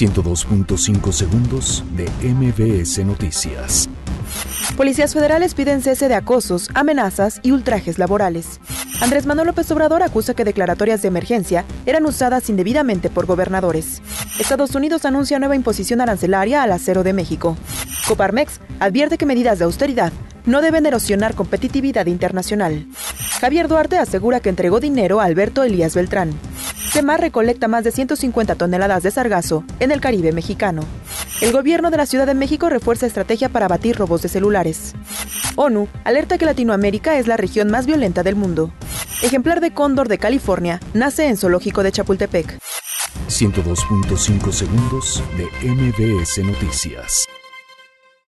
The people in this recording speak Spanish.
102.5 segundos de MBS Noticias. Policías federales piden cese de acosos, amenazas y ultrajes laborales. Andrés Manuel López Obrador acusa que declaratorias de emergencia eran usadas indebidamente por gobernadores. Estados Unidos anuncia nueva imposición arancelaria al acero de México. Coparmex advierte que medidas de austeridad no deben erosionar competitividad internacional. Javier Duarte asegura que entregó dinero a Alberto Elías Beltrán. CEMAR recolecta más de 150 toneladas de sargazo en el Caribe mexicano. El gobierno de la Ciudad de México refuerza estrategia para abatir robos de celulares. ONU alerta que Latinoamérica es la región más violenta del mundo. Ejemplar de cóndor de California nace en zoológico de Chapultepec. 102.5 segundos de MBS Noticias.